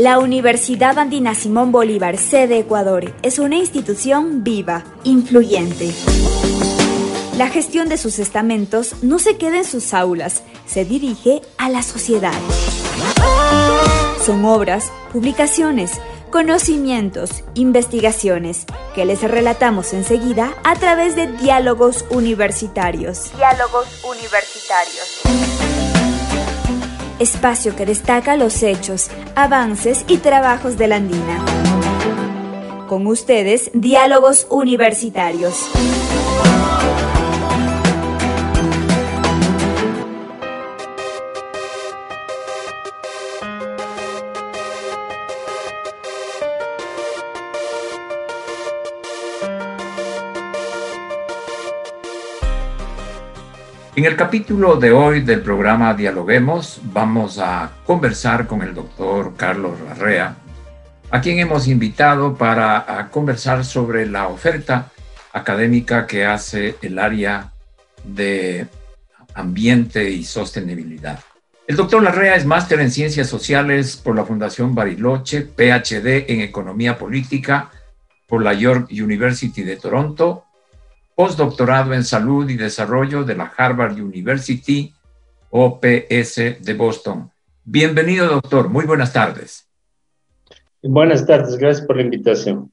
La Universidad Andina Simón Bolívar, sede Ecuador, es una institución viva, influyente. La gestión de sus estamentos no se queda en sus aulas, se dirige a la sociedad. Son obras, publicaciones, conocimientos, investigaciones, que les relatamos enseguida a través de diálogos universitarios. Diálogos universitarios. Espacio que destaca los hechos, avances y trabajos de la Andina. Con ustedes, diálogos universitarios. En el capítulo de hoy del programa Dialoguemos vamos a conversar con el doctor Carlos Larrea, a quien hemos invitado para conversar sobre la oferta académica que hace el área de ambiente y sostenibilidad. El doctor Larrea es máster en Ciencias Sociales por la Fundación Bariloche, PhD en Economía Política por la York University de Toronto postdoctorado en Salud y Desarrollo de la Harvard University, OPS de Boston. Bienvenido, doctor. Muy buenas tardes. Buenas tardes, gracias por la invitación.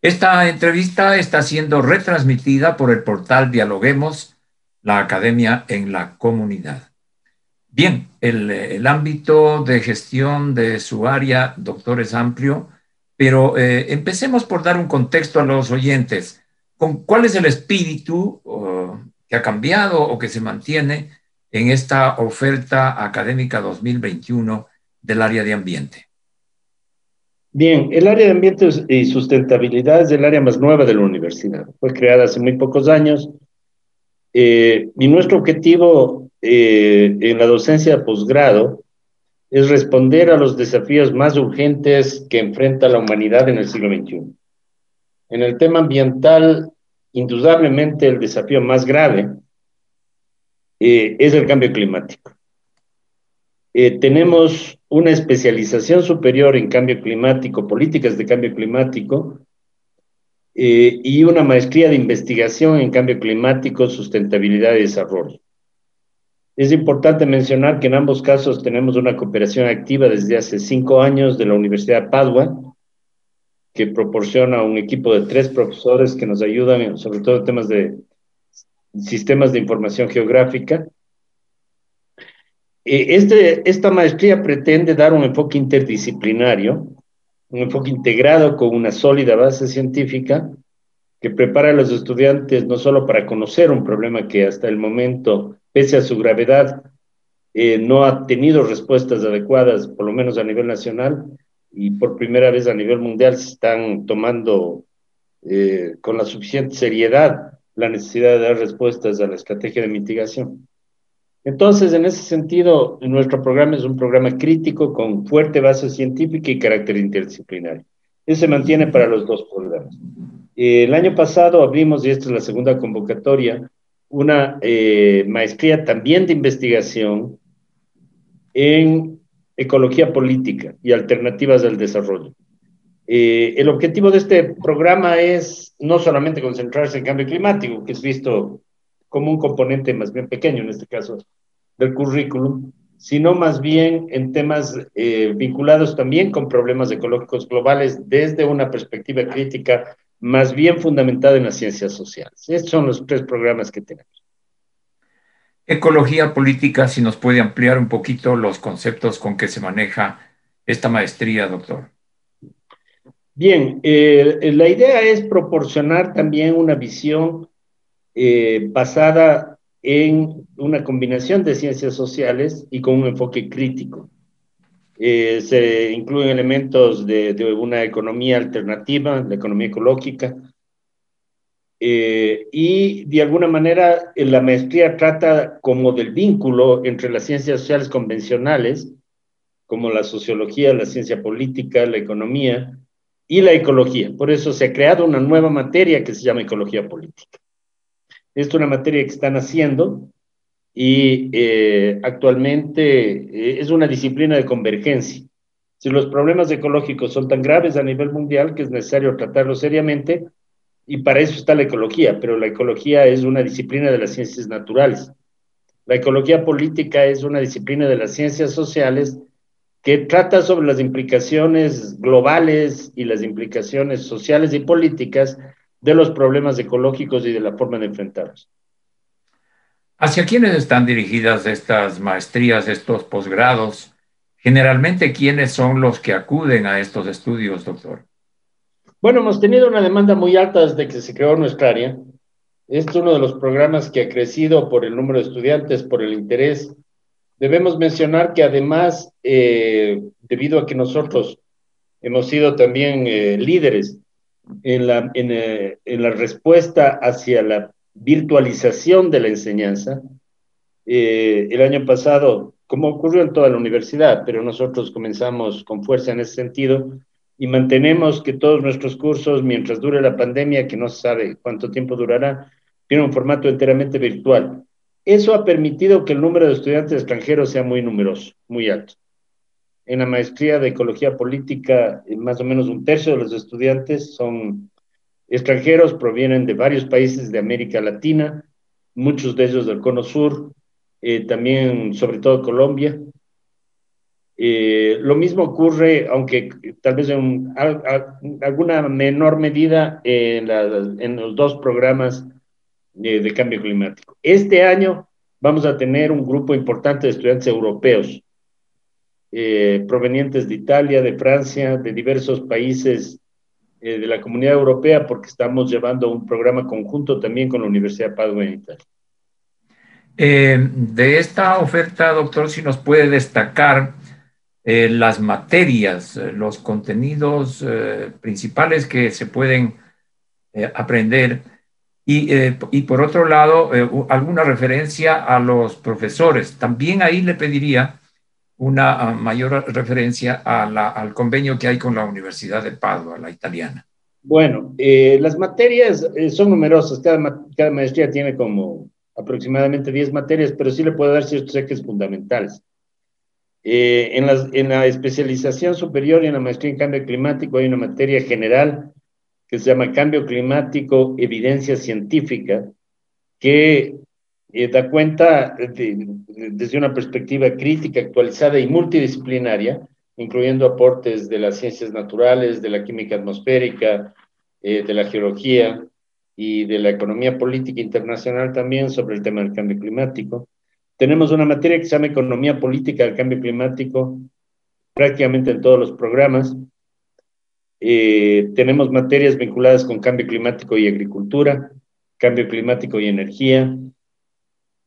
Esta entrevista está siendo retransmitida por el portal Dialoguemos, la Academia en la Comunidad. Bien, el, ámbito de gestión de su área, doctor, es amplio, pero eh, empecemos por dar un contexto a los oyentes. ¿Cuál es el espíritu que ha cambiado o que se mantiene en esta oferta académica 2021 del área de ambiente? Bien, el área de ambiente y sustentabilidad es el área más nueva de la universidad. Fue creada hace muy pocos años eh, y nuestro objetivo eh, en la docencia de posgrado es responder a los desafíos más urgentes que enfrenta la humanidad en el siglo XXI. En el tema ambiental, indudablemente el desafío más grave eh, es el cambio climático. Eh, tenemos una especialización superior en cambio climático, políticas de cambio climático, eh, y una maestría de investigación en cambio climático, sustentabilidad y desarrollo. Es importante mencionar que en ambos casos tenemos una cooperación activa desde hace cinco años de la Universidad de Padua, que proporciona un equipo de tres profesores que nos ayudan sobre todo en temas de sistemas de información geográfica. Eh, este, esta maestría pretende dar un enfoque interdisciplinario, un enfoque integrado con una sólida base científica que prepara a los estudiantes no solo para conocer un problema que hasta el momento, pese a su gravedad, eh, no ha tenido respuestas adecuadas, por lo menos a nivel nacional, y por primera vez a nivel mundial se están tomando eh, con la suficiente seriedad la necesidad de dar respuestas a la estrategia de mitigación. Entonces, en ese sentido, nuestro programa es un programa crítico con fuerte base científica y carácter interdisciplinario. Eso se mantiene para los dos programas. el año pasado abrimos, y esta es la segunda convocatoria, una eh, maestría también de investigación en ecología política y alternativas al desarrollo. Eh, el objetivo de este programa es no solamente concentrarse en cambio climático, que es visto como un componente más bien pequeño en este caso del currículum, sino más bien en temas eh, vinculados también con problemas ecológicos globales desde una perspectiva crítica más bien fundamentada en las ciencias sociales. Estos son los tres programas que tenemos. Ecología política, si nos puede ampliar un poquito los conceptos con que se maneja esta maestría, doctor. Bien, eh, la idea es proporcionar también una visión eh, basada en una combinación de ciencias sociales y con un enfoque crítico. Eh, se incluyen elementos de, de, una economía alternativa, la economía ecológica, eh, y de alguna manera la maestría trata como del vínculo entre las ciencias sociales convencionales, como la sociología, la ciencia política, la economía y la ecología. Por eso se ha creado una nueva materia que se llama ecología política. Es una materia que están haciendo y eh, actualmente eh, es una disciplina de convergencia. Si los problemas ecológicos son tan graves a nivel mundial que es necesario tratarlos seriamente, y para eso está la ecología, pero la ecología es una disciplina de las ciencias naturales. La ecología política es una disciplina de las ciencias sociales que trata sobre las implicaciones globales y las implicaciones sociales y políticas de los problemas ecológicos y de la forma de enfrentarlos. ¿Hacia quiénes están dirigidas estas maestrías, estos posgrados? Generalmente, ¿quiénes son los que acuden a estos estudios, doctor? Bueno, hemos tenido una demanda muy alta desde que se creó nuestra área. Este es uno de los programas que ha crecido por el número de estudiantes, por el interés. Debemos mencionar que además, eh, debido a que nosotros hemos sido también eh, líderes en la, eh, en, la respuesta hacia la virtualización de la enseñanza, el año pasado, como ocurrió en toda la universidad, pero nosotros comenzamos con fuerza en ese sentido, y mantenemos que todos nuestros cursos, mientras dure la pandemia, que no se sabe cuánto tiempo durará, tienen un formato enteramente virtual. Eso ha permitido que el número de estudiantes extranjeros sea muy numeroso, muy alto. En la maestría de ecología política, eh, más o menos un tercio de los estudiantes son extranjeros, provienen de varios países de América Latina, muchos de ellos del Cono Sur, eh, también sobre todo Colombia, eh, lo mismo ocurre, aunque tal vez en alguna menor medida, en, los dos programas de, cambio climático. Este año vamos a tener un grupo importante de estudiantes europeos, eh, provenientes de Italia, de Francia, de diversos países eh, de la comunidad europea, porque estamos llevando un programa conjunto también con la Universidad de Padua en Italia. de esta oferta, doctor, si nos puede destacar eh, las materias, eh, los contenidos eh, principales que se pueden aprender y, y, por otro lado alguna referencia a los profesores. También ahí le pediría una ah, mayor referencia a al convenio que hay con la Universidad de Padua, la italiana. Bueno, las materias son numerosas, cada, cada maestría tiene como aproximadamente 10 materias, pero sí le puedo dar ciertos ejes fundamentales. Eh, en, la especialización superior y en la maestría en cambio climático hay una materia general que se llama Cambio Climático, Evidencia Científica, que eh, da cuenta desde una perspectiva crítica, actualizada y multidisciplinaria, incluyendo aportes de las ciencias naturales, de la química atmosférica, eh, de la geología y de la economía política internacional también sobre el tema del cambio climático. Tenemos una materia que se llama Economía Política del Cambio Climático, prácticamente en todos los programas. Eh, tenemos materias vinculadas con cambio climático y agricultura, cambio climático y energía,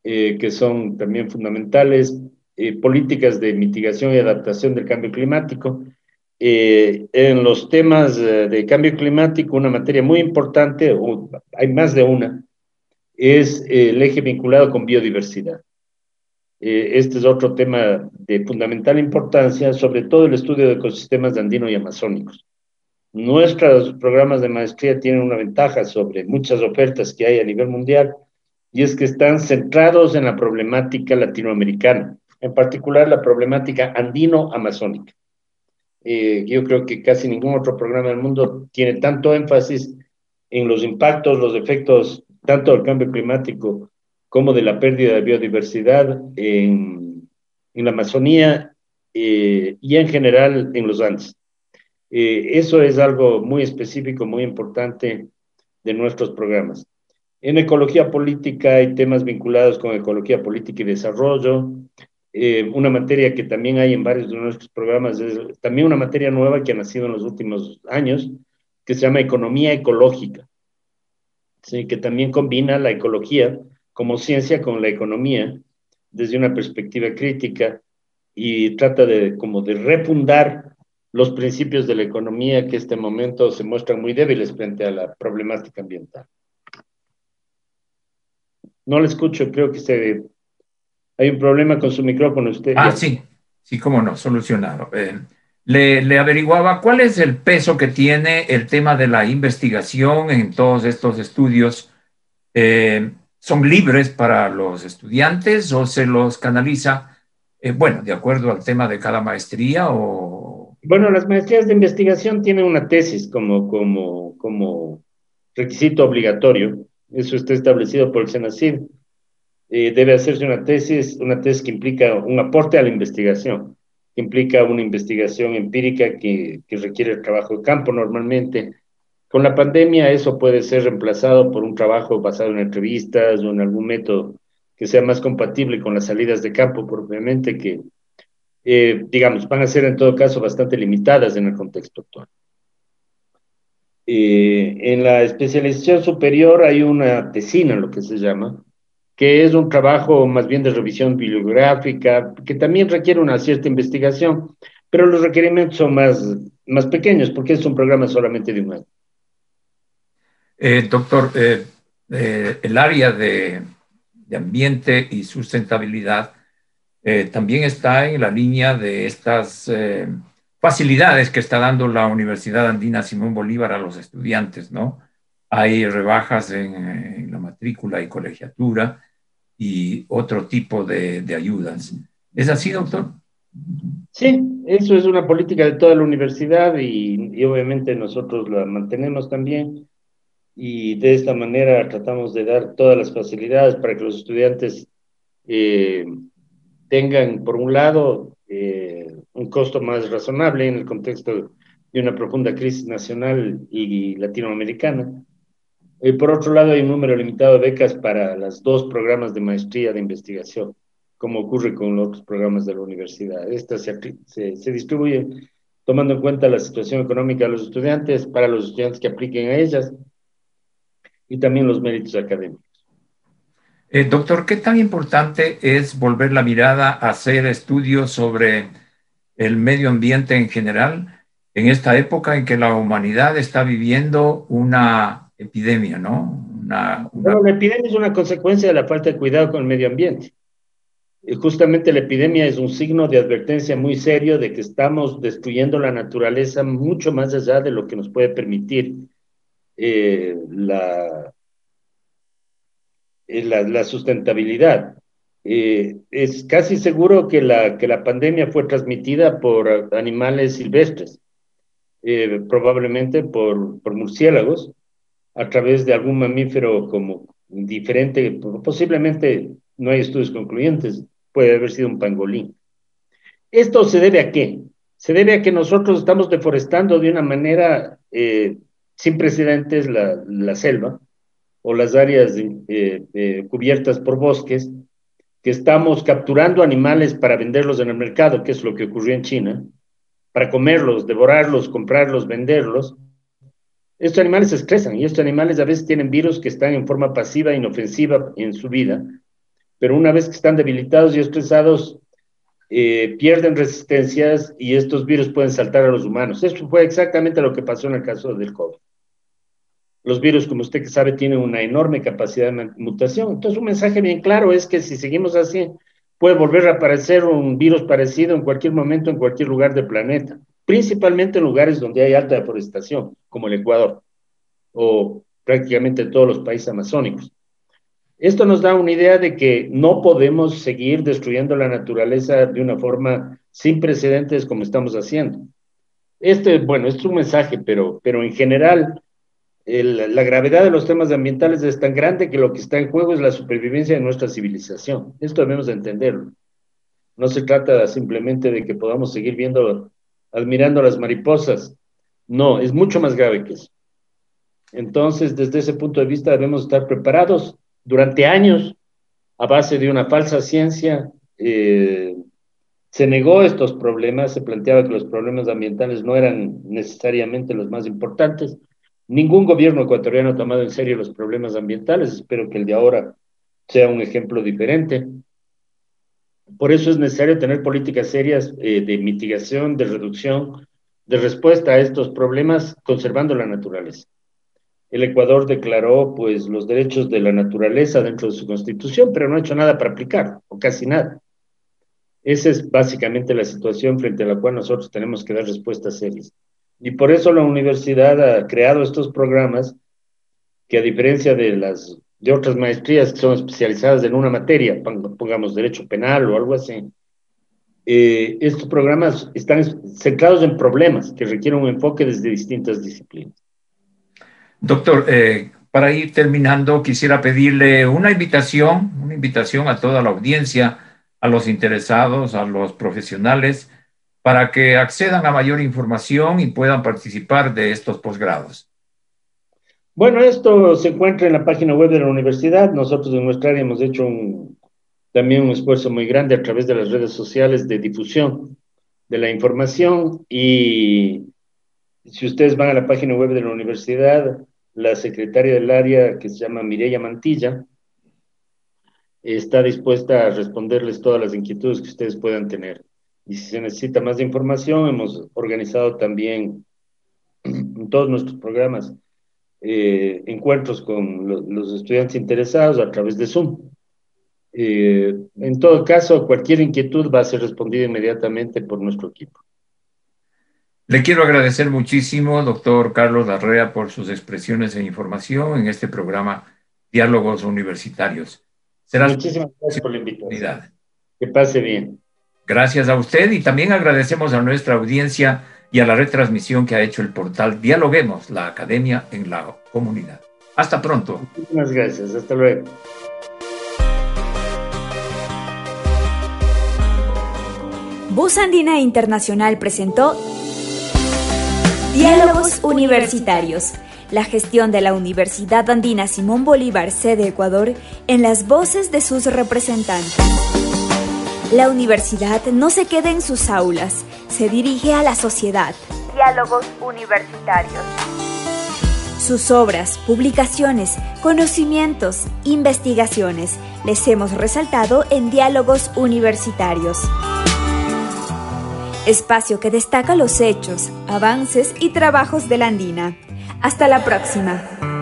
eh, que son también fundamentales, eh, políticas de mitigación y adaptación del cambio climático. en los temas de cambio climático, una materia muy importante, hay más de una, es el eje vinculado con biodiversidad. Eh, este es otro tema de fundamental importancia, sobre todo el estudio de ecosistemas andino y amazónicos. Nuestros programas de maestría tienen una ventaja sobre muchas ofertas que hay a nivel mundial, y es que están centrados en la problemática latinoamericana, en particular la problemática andino-amazónica. Eh, yo creo que casi ningún otro programa del mundo tiene tanto énfasis en los impactos, los efectos, tanto del cambio climático como de la pérdida de biodiversidad en, en la Amazonía eh, y en general en los Andes. Eh, eso es algo muy específico, muy importante de nuestros programas. En ecología política hay temas vinculados con ecología política y desarrollo. Eh, una materia que también hay en varios de nuestros programas es también una materia nueva que ha nacido en los últimos años, que se llama economía ecológica, ¿sí? que también combina la ecología como ciencia con la economía desde una perspectiva crítica y trata de como de refundar los principios de la economía que en este momento se muestran muy débiles frente a la problemática ambiental. No le escucho, creo que se, hay un problema con su micrófono usted. Ah, sí, sí, cómo no, solucionado. Eh, le, le, averiguaba cuál es el peso que tiene el tema de la investigación en todos estos estudios eh, son libres para los estudiantes o se los canaliza, eh, bueno, de acuerdo al tema de cada maestría o... Bueno, las maestrías de investigación tienen una tesis como, como, como requisito obligatorio. Eso está establecido por el SENACID. Eh, debe hacerse una tesis, una tesis que implica un aporte a la investigación, que implica una investigación empírica que, que requiere el trabajo de campo normalmente. Con la pandemia eso puede ser reemplazado por un trabajo basado en entrevistas o en algún método que sea más compatible con las salidas de campo propiamente que, eh, digamos, van a ser en todo caso bastante limitadas en el contexto actual. Eh, en la especialización superior hay una tesina, lo que se llama, que es un trabajo más bien de revisión bibliográfica, que también requiere una cierta investigación, pero los requerimientos son más, más pequeños porque es un programa solamente de un año. Eh, doctor, el área de, ambiente y sustentabilidad eh, también está en la línea de estas eh, facilidades que está dando la Universidad Andina Simón Bolívar a los estudiantes, ¿no? Hay rebajas en, la matrícula y colegiatura y otro tipo de, ayudas. ¿Es así, doctor? Sí, eso es una política de toda la universidad y, obviamente nosotros la mantenemos también y de esta manera tratamos de dar todas las facilidades para que los estudiantes eh, tengan, por un lado, eh, un costo más razonable en el contexto de una profunda crisis nacional y latinoamericana. Y por otro lado, hay un número limitado de becas para los dos programas de maestría de investigación, como ocurre con los otros programas de la universidad. Estas se, se, se distribuyen tomando en cuenta la situación económica de los estudiantes, para los estudiantes que apliquen a ellas, y también los méritos académicos. Eh, doctor, ¿qué tan importante es volver la mirada a hacer estudios sobre el medio ambiente en general en esta época en que la humanidad está viviendo una epidemia, ¿no? Una, la epidemia es una consecuencia de la falta de cuidado con el medio ambiente. Y justamente la epidemia es un signo de advertencia muy serio de que estamos destruyendo la naturaleza mucho más allá de lo que nos puede permitir eh, la, eh, la, sustentabilidad. Eh, es casi seguro que la, que la pandemia fue transmitida por animales silvestres, probablemente por, por murciélagos, a través de algún mamífero como diferente, posiblemente no hay estudios concluyentes, puede haber sido un pangolín. ¿Esto se debe a qué? Se debe a que nosotros estamos deforestando de una manera sin precedentes la, la selva, o las áreas eh, eh, cubiertas por bosques, que estamos capturando animales para venderlos en el mercado, que es lo que ocurrió en China, para comerlos, devorarlos, comprarlos, venderlos. Estos animales se estresan y estos animales a veces tienen virus que están en forma pasiva, inofensiva en su vida, pero una vez que están debilitados y estresados, eh, pierden resistencias y estos virus pueden saltar a los humanos. Esto fue exactamente lo que pasó en el caso del COVID. Los virus, como usted que sabe, tienen una enorme capacidad de mutación. Entonces, un mensaje bien claro es que si seguimos así, puede volver a aparecer un virus parecido en cualquier momento, en cualquier lugar del planeta, principalmente en lugares donde hay alta deforestación, como el Ecuador, o prácticamente todos los países amazónicos. Esto nos da una idea de que no podemos seguir destruyendo la naturaleza de una forma sin precedentes como estamos haciendo. Este, bueno, es un mensaje, pero, pero en general la gravedad de los temas ambientales es tan grande que lo que está en juego es la supervivencia de nuestra civilización. Esto debemos entenderlo. No se trata simplemente de que podamos seguir viendo, admirando las mariposas. No, es mucho más grave que eso. Entonces, desde ese punto de vista, debemos estar preparados durante años a base de una falsa ciencia. Eh, se negó estos problemas, se planteaba que los problemas ambientales no eran necesariamente los más importantes Ningún gobierno ecuatoriano ha tomado en serio los problemas ambientales. Espero que el de ahora sea un ejemplo diferente. Por eso es necesario tener políticas serias eh, de mitigación, de reducción, de respuesta a estos problemas, conservando la naturaleza. El Ecuador declaró pues los derechos de la naturaleza dentro de su constitución, pero no ha hecho nada para aplicar, o casi nada. Esa es básicamente la situación frente a la cual nosotros tenemos que dar respuestas serias. Y por eso la universidad ha creado estos programas que a diferencia de las de otras maestrías que son especializadas en una materia, pongamos derecho penal o algo así, eh, estos programas están centrados en problemas que requieren un enfoque desde distintas disciplinas. Doctor, eh, para ir terminando, quisiera pedirle una invitación, una invitación a toda la audiencia, a los interesados, a los profesionales, para que accedan a mayor información y puedan participar de estos posgrados. Bueno, esto se encuentra en la página web de la universidad. Nosotros en nuestra área hemos hecho también un esfuerzo muy grande a través de las redes sociales de difusión de la información y si ustedes van a la página web de la universidad, la secretaria del área que se llama Mireya Mantilla está dispuesta a responderles todas las inquietudes que ustedes puedan tener. Y si se necesita más información, hemos organizado también en todos nuestros programas eh, encuentros con los estudiantes interesados a través de Zoom. Eh, en todo caso, cualquier inquietud va a ser respondida inmediatamente por nuestro equipo. Le quiero agradecer muchísimo, doctor Carlos Larrea, por sus expresiones e información en este programa Diálogos Universitarios. Muchísimas gracias por la invitación. Que pase bien. Gracias a usted y también agradecemos a nuestra audiencia y a la retransmisión que ha hecho el portal Dialoguemos, la Academia en la Comunidad. Hasta pronto. Muchísimas gracias. Hasta luego. Voz Andina Internacional presentó Diálogos Universitarios, la gestión de la Universidad Andina Simón Bolívar, sede Ecuador, en las voces de sus representantes. La universidad no se queda en sus aulas, se dirige a la sociedad. Diálogos universitarios. Sus obras, publicaciones, conocimientos, investigaciones les hemos resaltado en Diálogos Universitarios. Espacio que destaca los hechos, avances y trabajos de la Andina. Hasta la próxima.